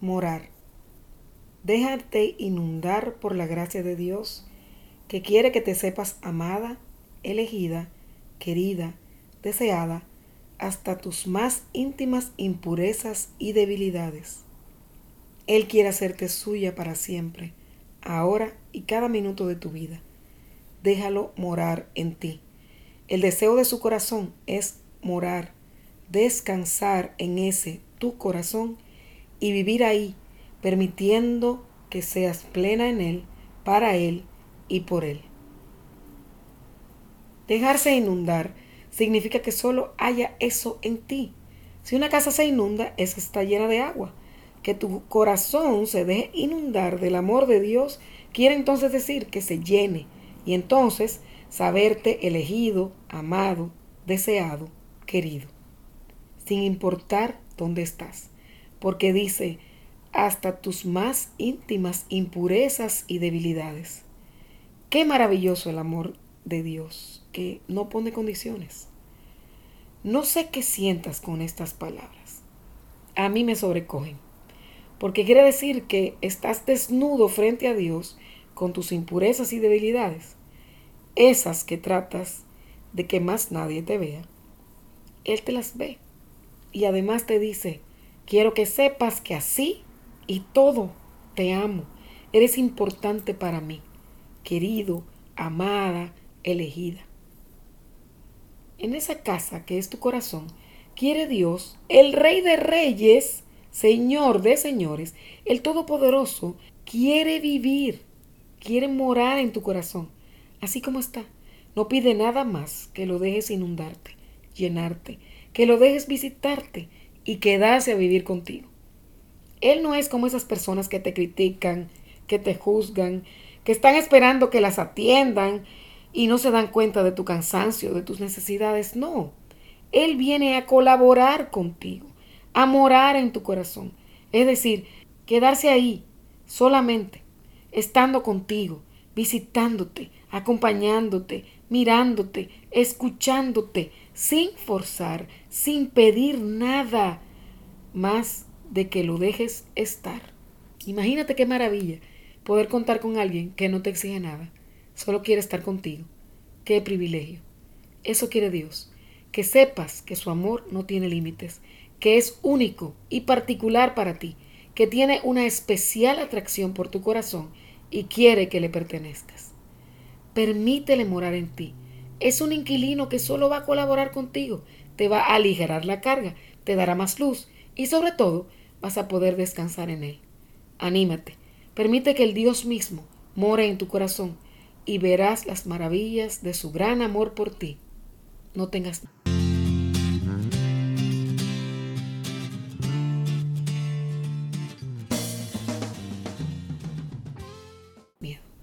morar. Déjate inundar por la gracia de Dios, que quiere que te sepas amada, elegida, querida, deseada, hasta tus más íntimas impurezas y debilidades. Él quiere hacerte suya para siempre, ahora y cada minuto de tu vida. Déjalo morar en ti. El deseo de su corazón es morar, descansar en ese tu corazón y vivir ahí, permitiendo que seas plena en Él, para Él y por Él. Dejarse inundar significa que solo haya eso en ti. Si una casa se inunda, esa está llena de agua. Que tu corazón se deje inundar del amor de Dios quiere entonces decir que se llene y entonces saberte elegido, amado, deseado, querido, sin importar dónde estás. Porque dice, hasta tus más íntimas impurezas y debilidades. Qué maravilloso el amor de Dios, que no pone condiciones. No sé qué sientas con estas palabras. A mí me sobrecogen, porque quiere decir que estás desnudo frente a Dios con tus impurezas y debilidades, esas que tratas de que más nadie te vea. Él te las ve y además te dice, quiero que sepas que así y todo te amo, eres importante para mí, querido, amada, elegida. En esa casa que es tu corazón, quiere Dios, el Rey de Reyes, Señor de Señores, el Todopoderoso, quiere vivir, quiere morar en tu corazón, así como está. No pide nada más que lo dejes inundarte, llenarte, que lo dejes visitarte y quedarse a vivir contigo. Él no es como esas personas que te critican, que te juzgan, que están esperando que las atiendan y no se dan cuenta de tu cansancio, de tus necesidades. No, Él viene a colaborar contigo, a morar en tu corazón. Es decir, quedarse ahí solamente, estando contigo, visitándote, acompañándote, mirándote, escuchándote, sin forzar, sin pedir nada más de que lo dejes estar. Imagínate qué maravilla poder contar con alguien que no te exige nada, solo quiere estar contigo. Qué privilegio. Eso quiere Dios, que sepas que su amor no tiene límites, que es único y particular para ti, que tiene una especial atracción por tu corazón y quiere que le pertenezcas. Permítele morar en ti. Es un inquilino que solo va a colaborar contigo, te va a aligerar la carga, te dará más luz y sobre todo vas a poder descansar en él. Anímate, permite que el Dios mismo more en tu corazón y verás las maravillas de su gran amor por ti. No tengas